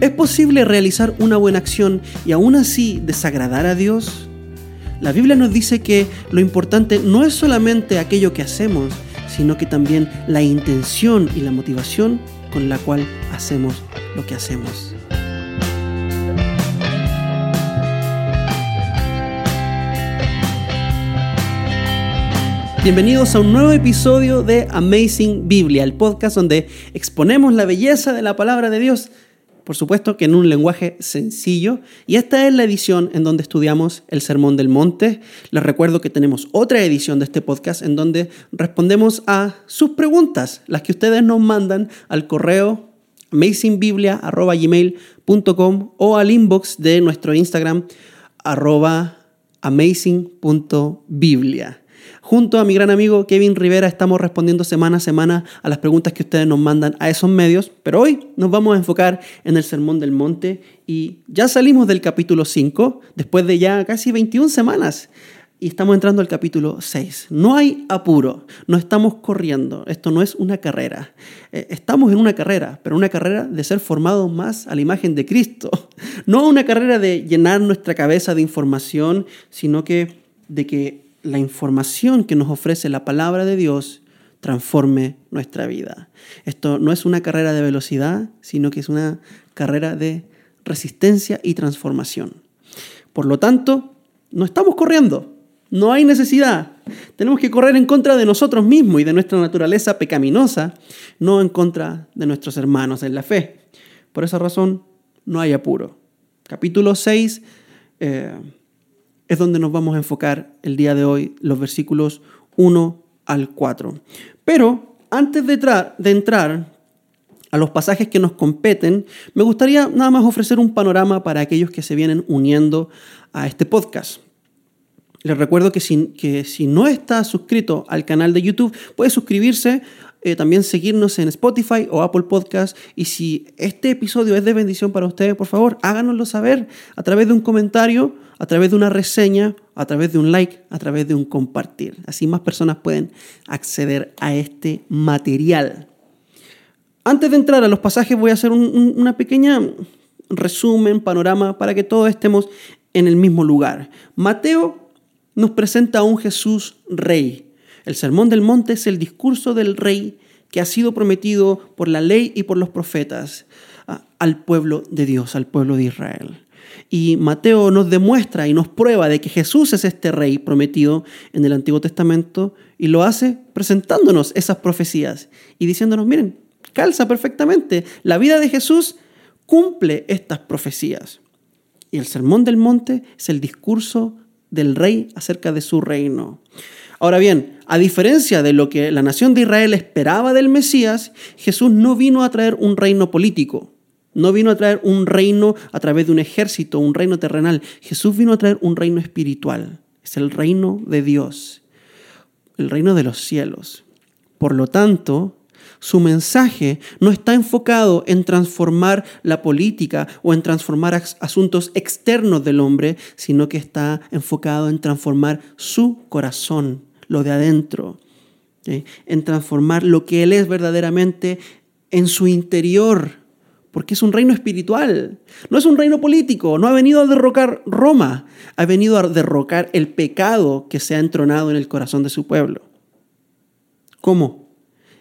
¿Es posible realizar una buena acción y aún así desagradar a Dios? La Biblia nos dice que lo importante no es solamente aquello que hacemos, sino que también la intención y la motivación con la cual hacemos lo que hacemos. Bienvenidos a un nuevo episodio de Amazing Biblia, el podcast donde exponemos la belleza de la palabra de Dios por supuesto que en un lenguaje sencillo. Y esta es la edición en donde estudiamos el Sermón del Monte. Les recuerdo que tenemos otra edición de este podcast en donde respondemos a sus preguntas, las que ustedes nos mandan al correo amazingbiblia.gmail.com o al inbox de nuestro Instagram arroba amazing.biblia. Junto a mi gran amigo Kevin Rivera estamos respondiendo semana a semana a las preguntas que ustedes nos mandan a esos medios, pero hoy nos vamos a enfocar en el Sermón del Monte y ya salimos del capítulo 5 después de ya casi 21 semanas y estamos entrando al capítulo 6. No hay apuro, no estamos corriendo, esto no es una carrera. Eh, estamos en una carrera, pero una carrera de ser formados más a la imagen de Cristo. No una carrera de llenar nuestra cabeza de información, sino que de que la información que nos ofrece la palabra de Dios transforme nuestra vida. Esto no es una carrera de velocidad, sino que es una carrera de resistencia y transformación. Por lo tanto, no estamos corriendo, no hay necesidad. Tenemos que correr en contra de nosotros mismos y de nuestra naturaleza pecaminosa, no en contra de nuestros hermanos en la fe. Por esa razón, no hay apuro. Capítulo 6 es donde nos vamos a enfocar el día de hoy, los versículos 1 al 4. Pero antes de, de entrar a los pasajes que nos competen, me gustaría nada más ofrecer un panorama para aquellos que se vienen uniendo a este podcast. Les recuerdo que si, que si no está suscrito al canal de YouTube, puede suscribirse, eh, también seguirnos en Spotify o Apple Podcast. Y si este episodio es de bendición para ustedes, por favor, háganoslo saber a través de un comentario a través de una reseña, a través de un like, a través de un compartir. Así más personas pueden acceder a este material. Antes de entrar a los pasajes voy a hacer una pequeña resumen, panorama, para que todos estemos en el mismo lugar. Mateo nos presenta a un Jesús rey. El Sermón del Monte es el discurso del rey que ha sido prometido por la ley y por los profetas al pueblo de Dios, al pueblo de Israel. Y Mateo nos demuestra y nos prueba de que Jesús es este rey prometido en el Antiguo Testamento y lo hace presentándonos esas profecías y diciéndonos, miren, calza perfectamente. La vida de Jesús cumple estas profecías. Y el Sermón del Monte es el discurso del rey acerca de su reino. Ahora bien, a diferencia de lo que la nación de Israel esperaba del Mesías, Jesús no vino a traer un reino político. No vino a traer un reino a través de un ejército, un reino terrenal. Jesús vino a traer un reino espiritual. Es el reino de Dios, el reino de los cielos. Por lo tanto, su mensaje no está enfocado en transformar la política o en transformar asuntos externos del hombre, sino que está enfocado en transformar su corazón, lo de adentro, en transformar lo que Él es verdaderamente en su interior porque es un reino espiritual. No es un reino político, no ha venido a derrocar Roma, ha venido a derrocar el pecado que se ha entronado en el corazón de su pueblo. ¿Cómo?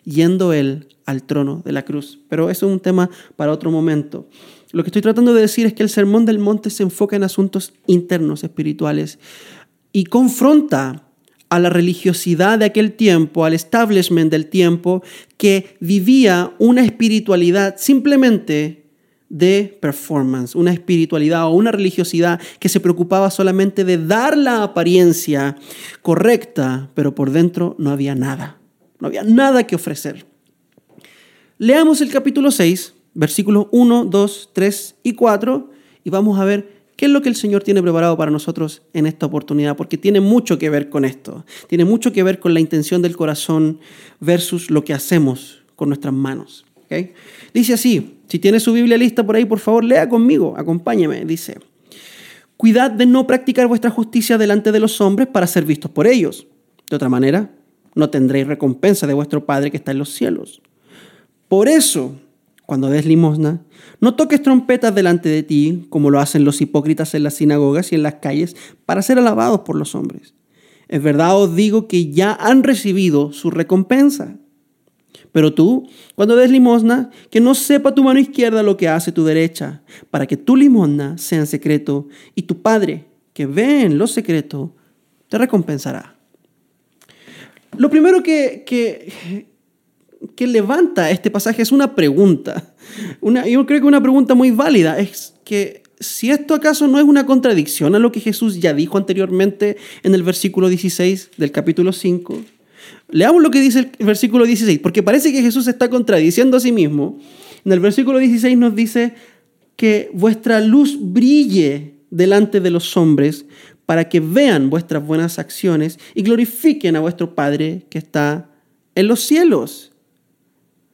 Yendo él al trono de la cruz. Pero eso es un tema para otro momento. Lo que estoy tratando de decir es que el Sermón del Monte se enfoca en asuntos internos, espirituales, y confronta a la religiosidad de aquel tiempo, al establishment del tiempo, que vivía una espiritualidad simplemente de performance, una espiritualidad o una religiosidad que se preocupaba solamente de dar la apariencia correcta, pero por dentro no había nada, no había nada que ofrecer. Leamos el capítulo 6, versículos 1, 2, 3 y 4 y vamos a ver ¿Qué es lo que el Señor tiene preparado para nosotros en esta oportunidad? Porque tiene mucho que ver con esto. Tiene mucho que ver con la intención del corazón versus lo que hacemos con nuestras manos. Dice así, si tiene su Biblia lista por ahí, por favor, lea conmigo, acompáñeme. Dice, cuidad de no practicar vuestra justicia delante de los hombres para ser vistos por ellos. De otra manera, no tendréis recompensa de vuestro Padre que está en los cielos. Por eso, cuando des limosna, no toques trompetas delante de ti, como lo hacen los hipócritas en las sinagogas y en las calles, para ser alabados por los hombres. Es verdad os digo que ya han recibido su recompensa. Pero tú, cuando des limosna, que no sepa tu mano izquierda lo que hace tu derecha, para que tu limosna sea en secreto, y tu Padre, que ve en lo secreto, te recompensará. Lo primero que, que, que levanta este pasaje es una pregunta. Yo creo que una pregunta muy válida es que si esto acaso no es una contradicción a lo que Jesús ya dijo anteriormente en el versículo 16 del capítulo 5. Leamos lo que dice el versículo 16, porque parece que Jesús está contradiciendo a sí mismo. En el versículo 16 nos dice que vuestra luz brille delante de los hombres para que vean vuestras buenas acciones y glorifiquen a vuestro Padre que está en los cielos.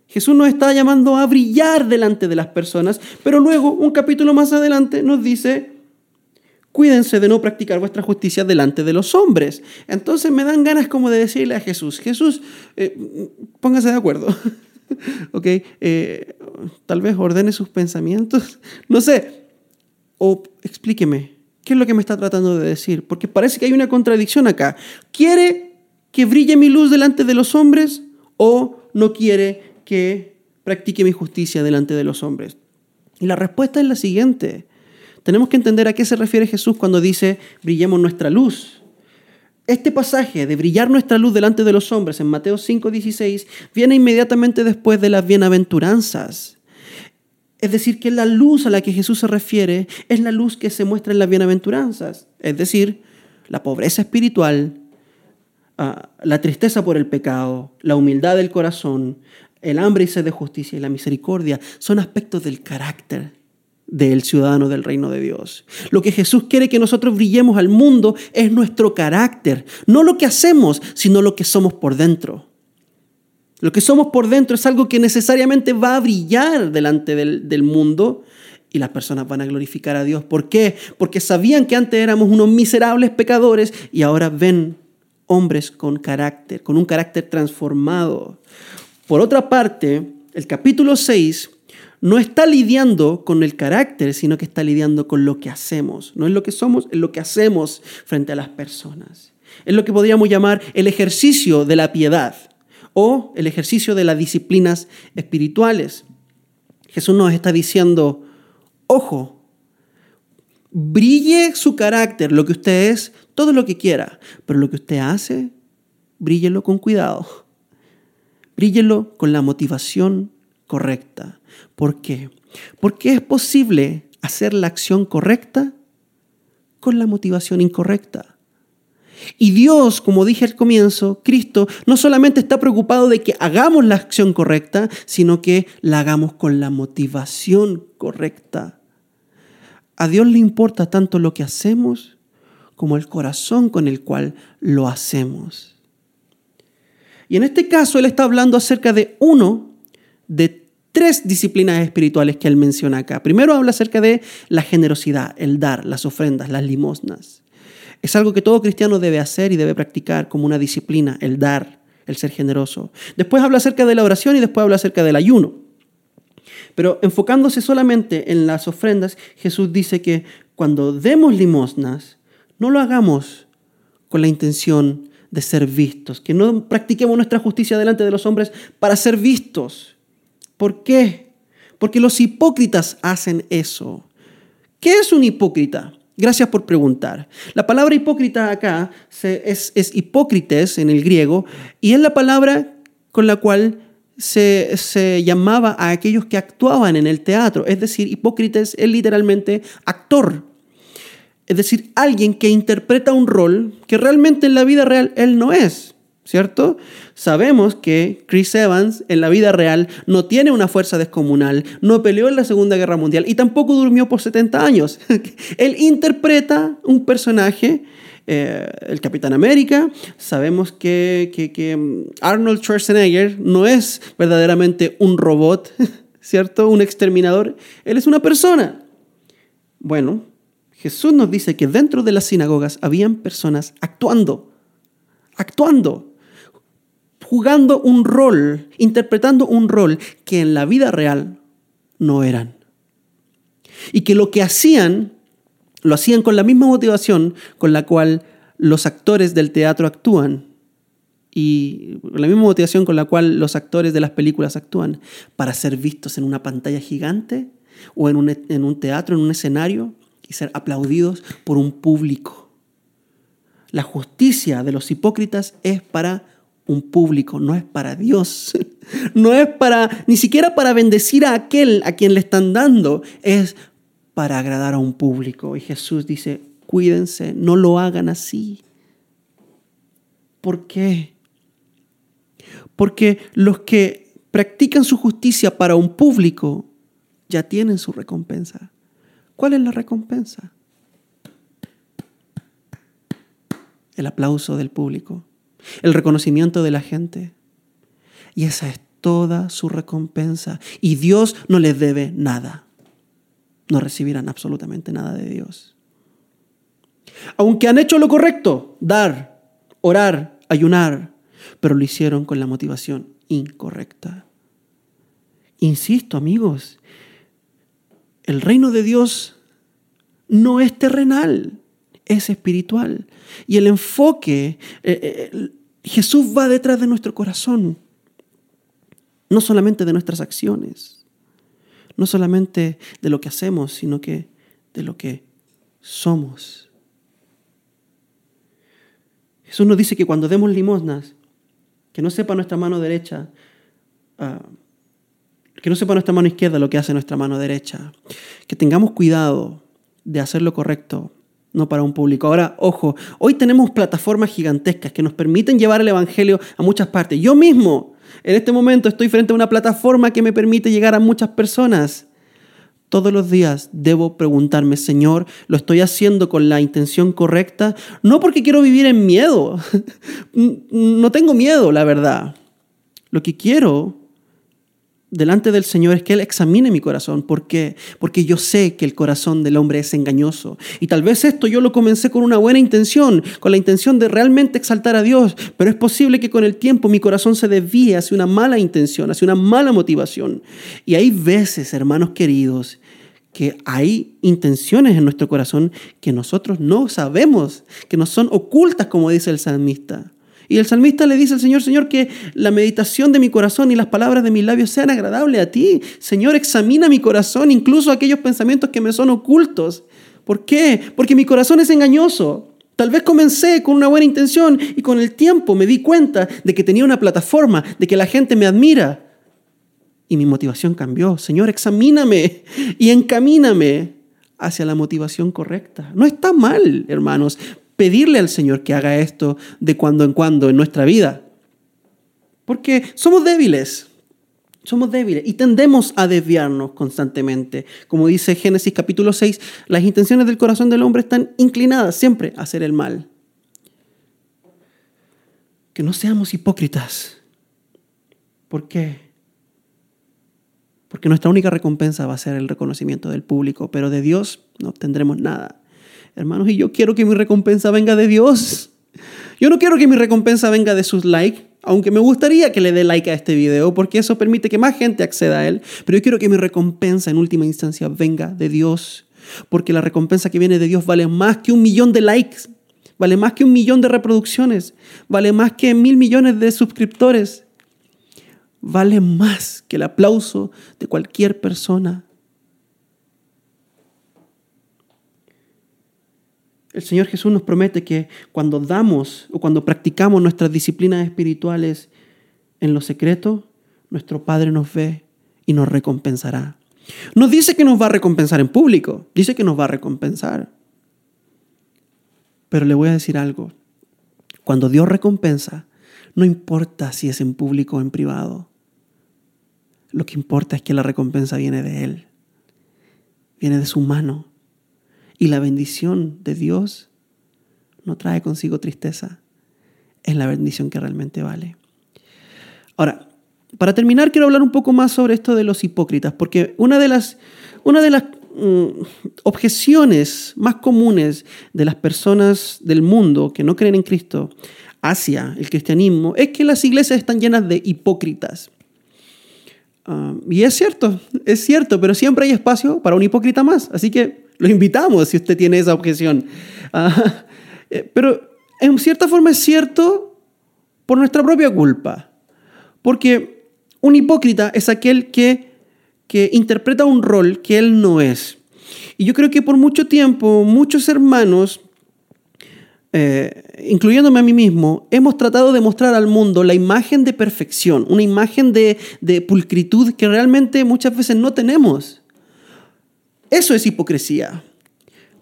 Jesús nos está llamando a brillar delante de las personas, pero luego, un capítulo más adelante, nos dice, cuídense de no practicar vuestra justicia delante de los hombres. Entonces me dan ganas como de decirle a Jesús, Jesús, eh, póngase de acuerdo. ok, eh, tal vez ordene sus pensamientos, no sé, o explíqueme, ¿qué es lo que me está tratando de decir? Porque parece que hay una contradicción acá. ¿Quiere que brille mi luz delante de los hombres o no quiere que practique mi justicia delante de los hombres? Y la respuesta es la siguiente. Tenemos que entender a qué se refiere Jesús cuando dice brillemos nuestra luz. Este pasaje de brillar nuestra luz delante de los hombres en Mateo 5:16 viene inmediatamente después de las bienaventuranzas. Es decir, que la luz a la que Jesús se refiere es la luz que se muestra en las bienaventuranzas, es decir, la pobreza espiritual, ah, la tristeza por el pecado, la humildad del corazón, el hambre y sed de justicia y la misericordia son aspectos del carácter del ciudadano del reino de Dios. Lo que Jesús quiere que nosotros brillemos al mundo es nuestro carácter, no lo que hacemos, sino lo que somos por dentro. Lo que somos por dentro es algo que necesariamente va a brillar delante del, del mundo y las personas van a glorificar a Dios. ¿Por qué? Porque sabían que antes éramos unos miserables pecadores y ahora ven hombres con carácter, con un carácter transformado. Por otra parte, el capítulo 6 no está lidiando con el carácter, sino que está lidiando con lo que hacemos. No es lo que somos, es lo que hacemos frente a las personas. Es lo que podríamos llamar el ejercicio de la piedad o el ejercicio de las disciplinas espirituales. Jesús nos está diciendo, ojo, brille su carácter, lo que usted es, todo lo que quiera, pero lo que usted hace, bríllelo con cuidado Bríllelo con la motivación correcta. ¿Por qué? Porque es posible hacer la acción correcta con la motivación incorrecta. Y Dios, como dije al comienzo, Cristo, no solamente está preocupado de que hagamos la acción correcta, sino que la hagamos con la motivación correcta. A Dios le importa tanto lo que hacemos como el corazón con el cual lo hacemos. Y en este caso él está hablando acerca de uno de tres disciplinas espirituales que él menciona acá. Primero habla acerca de la generosidad, el dar, las ofrendas, las limosnas. Es algo que todo cristiano debe hacer y debe practicar como una disciplina, el dar, el ser generoso. Después habla acerca de la oración y después habla acerca del ayuno. Pero enfocándose solamente en las ofrendas, Jesús dice que cuando demos limosnas, no lo hagamos con la intención de ser vistos, que no practiquemos nuestra justicia delante de los hombres para ser vistos. ¿Por qué? Porque los hipócritas hacen eso. ¿Qué es un hipócrita? Gracias por preguntar. La palabra hipócrita acá es, es hipócrites en el griego y es la palabra con la cual se, se, llamaba a aquellos que actuaban en el teatro. Es decir, hipócrites es literalmente actor. Es decir, alguien que interpreta un rol que realmente en la vida real él no es, ¿cierto? Sabemos que Chris Evans en la vida real no tiene una fuerza descomunal, no peleó en la Segunda Guerra Mundial y tampoco durmió por 70 años. él interpreta un personaje, eh, el Capitán América, sabemos que, que mm, Arnold Schwarzenegger no es verdaderamente un robot, ¿cierto? Un exterminador, él es una persona. Bueno, Jesús nos dice que dentro de las sinagogas habían personas actuando, actuando, jugando un rol, interpretando un rol que en la vida real no eran. Y que lo que hacían, lo hacían con la misma motivación con la cual los actores del teatro actúan y la misma motivación con la cual los actores de las películas actúan, para ser vistos en una pantalla gigante o en un, en un teatro, en un escenario, y ser aplaudidos por un público. La justicia de los hipócritas es para un público, no es para Dios. No es para, ni siquiera para bendecir a aquel a quien le están dando, es para agradar a un público. Y Jesús dice, cuídense, no lo hagan así. ¿Por qué? Porque los que practican su justicia para un público ya tienen su recompensa. ¿Cuál es la recompensa? El aplauso del público, el reconocimiento de la gente. Y esa es toda su recompensa. Y Dios no les debe nada. No recibirán absolutamente nada de Dios. Aunque han hecho lo correcto, dar, orar, ayunar, pero lo hicieron con la motivación incorrecta. Insisto, amigos, el reino de Dios no es terrenal, es espiritual. Y el enfoque, eh, eh, Jesús va detrás de nuestro corazón, no solamente de nuestras acciones, no solamente de lo que hacemos, sino que de lo que somos. Jesús nos dice que cuando demos limosnas, que no sepa nuestra mano derecha, ah, que no sepa nuestra mano izquierda lo que hace nuestra mano derecha. Que tengamos cuidado de hacer lo correcto, no para un público. Ahora, ojo, hoy tenemos plataformas gigantescas que nos permiten llevar el Evangelio a muchas partes. Yo mismo, en este momento, estoy frente a una plataforma que me permite llegar a muchas personas. Todos los días debo preguntarme, Señor, ¿lo estoy haciendo con la intención correcta? No porque quiero vivir en miedo. no tengo miedo, la verdad. Lo que quiero delante del Señor es que Él examine mi corazón. ¿Por qué? Porque yo sé que el corazón del hombre es engañoso. Y tal vez esto yo lo comencé con una buena intención, con la intención de realmente exaltar a Dios, pero es posible que con el tiempo mi corazón se desvíe hacia una mala intención, hacia una mala motivación. Y hay veces, hermanos queridos, que hay intenciones en nuestro corazón que nosotros no sabemos, que nos son ocultas, como dice el salmista. Y el salmista le dice al Señor, Señor, que la meditación de mi corazón y las palabras de mis labios sean agradables a ti. Señor, examina mi corazón, incluso aquellos pensamientos que me son ocultos. ¿Por qué? Porque mi corazón es engañoso. Tal vez comencé con una buena intención y con el tiempo me di cuenta de que tenía una plataforma, de que la gente me admira. Y mi motivación cambió. Señor, examíname y encamíname hacia la motivación correcta. No está mal, hermanos, pedirle al Señor que haga esto de cuando en cuando en nuestra vida. Porque somos débiles, somos débiles y tendemos a desviarnos constantemente. Como dice Génesis capítulo 6, las intenciones del corazón del hombre están inclinadas siempre a hacer el mal. Que no seamos hipócritas. ¿Por qué? Porque nuestra única recompensa va a ser el reconocimiento del público, pero de Dios no obtendremos nada. Hermanos, y yo quiero que mi recompensa venga de Dios. Yo no quiero que mi recompensa venga de sus likes, aunque me gustaría que le dé like a este video, porque eso permite que más gente acceda a él. Pero yo quiero que mi recompensa en última instancia venga de Dios, porque la recompensa que viene de Dios vale más que un millón de likes, vale más que un millón de reproducciones, vale más que mil millones de suscriptores, vale más que el aplauso de cualquier persona El Señor Jesús nos promete que cuando damos o cuando practicamos nuestras disciplinas espirituales en lo secreto, nuestro Padre nos ve y nos recompensará. No dice que nos va a recompensar en público, dice que nos va a recompensar. Pero le voy a decir algo. Cuando Dios recompensa, no importa si es en público o en privado. Lo que importa es que la recompensa viene de Él, viene de su mano y la bendición de Dios no trae consigo tristeza. Es la bendición que realmente vale. Ahora, para terminar, quiero hablar un poco más sobre esto de los hipócritas, porque una de las, una de las mm, objeciones más comunes de las personas del mundo que no creen en Cristo hacia el cristianismo es que las iglesias están llenas de hipócritas. Ah, y es cierto, es cierto, pero siempre hay espacio para un hipócrita más. Así que lo invitamos si usted tiene esa objeción. Ah, eh, pero en cierta forma es cierto por nuestra propia culpa. Porque un hipócrita es aquel que, que interpreta un rol que él no es. Y yo creo que por mucho tiempo muchos hermanos eh, incluyéndome a mí mismo, hemos tratado de mostrar al mundo la imagen de perfección, una imagen de, de pulcritud que realmente muchas veces no tenemos. Eso es hipocresía.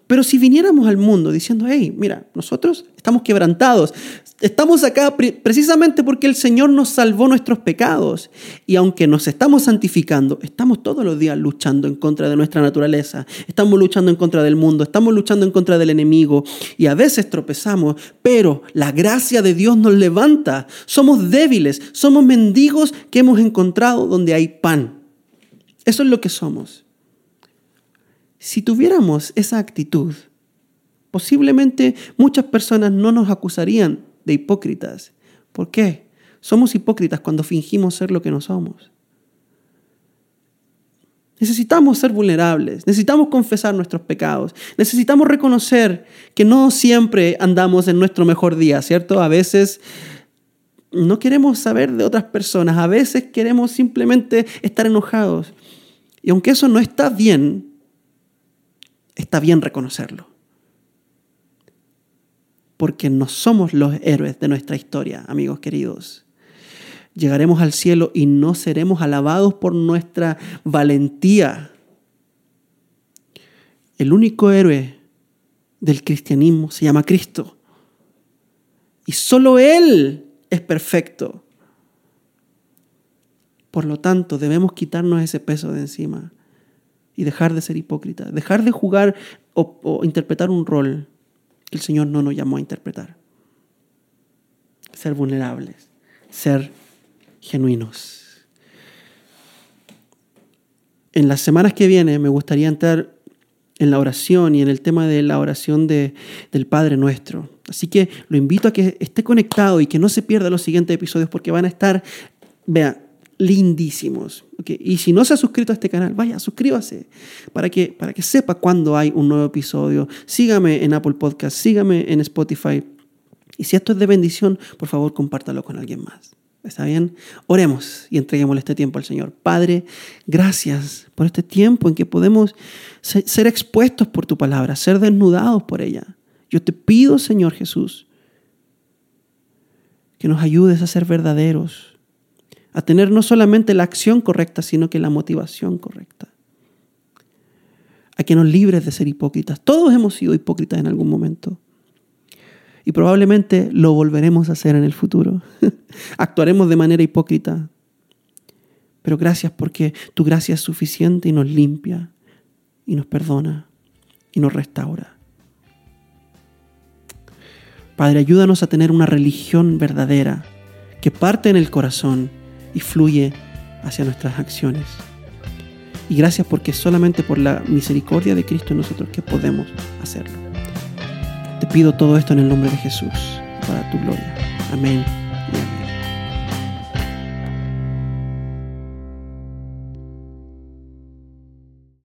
Pero si viniéramos al mundo diciendo, hey, mira, nosotros estamos quebrantados, estamos acá precisamente porque el Señor nos salvó nuestros pecados. Y aunque nos estamos santificando, estamos todos los días luchando en contra de nuestra naturaleza, estamos luchando en contra del mundo, estamos luchando en contra del enemigo y a veces tropezamos, pero la gracia de Dios nos levanta. Somos débiles, somos mendigos que hemos encontrado donde hay pan. Eso es lo que somos. Si tuviéramos esa actitud, posiblemente muchas personas no nos acusarían de hipócritas. ¿Por qué? Somos hipócritas cuando fingimos ser lo que no somos. Necesitamos ser vulnerables, necesitamos confesar nuestros pecados, necesitamos reconocer que no siempre andamos en nuestro mejor día, ¿cierto? A veces no queremos saber de otras personas, a veces queremos simplemente estar enojados. Y aunque eso no está bien, está bien reconocerlo. Porque no somos los héroes de nuestra historia, amigos queridos. Llegaremos al cielo y no seremos alabados por nuestra valentía. El único héroe del cristianismo se llama Cristo. Y solo Él es perfecto. Por lo tanto, debemos quitarnos ese peso de encima y dejar de ser hipócrita, dejar de jugar o, interpretar un rol que el Señor no nos llamó a interpretar. Ser vulnerables, ser genuinos. En las semanas que vienen me gustaría entrar en la oración y en el tema de la oración de, del Padre Nuestro. Así que lo invito a que esté conectado y que no se pierda los siguientes episodios porque van a estar, vea, lindísimos. Y si no se ha suscrito a este canal, vaya, suscríbase para que, para que sepa cuándo hay un nuevo episodio. Sígame en Apple Podcast, sígame en Spotify. Y si esto es de bendición, por favor, compártalo con alguien más. ¿Está bien? Oremos y entreguémosle este tiempo al Señor. Padre, gracias por este tiempo en que podemos ser expuestos por tu palabra, ser desnudados por ella. Yo te pido, Señor Jesús, que nos ayudes a ser verdaderos, a tener no solamente la acción correcta, sino que la motivación correcta. A que nos libres de ser hipócritas. Todos hemos sido hipócritas en algún momento. Y probablemente lo volveremos a hacer en el futuro. Actuaremos de manera hipócrita. Pero gracias porque tu gracia es suficiente y nos limpia y nos perdona y nos restaura. Padre, ayúdanos a tener una religión verdadera que parte en el corazón y fluye hacia nuestras acciones. Y gracias porque solamente por la misericordia de Cristo en nosotros que podemos hacerlo. Te pido todo esto en el nombre de Jesús, para tu gloria. Amén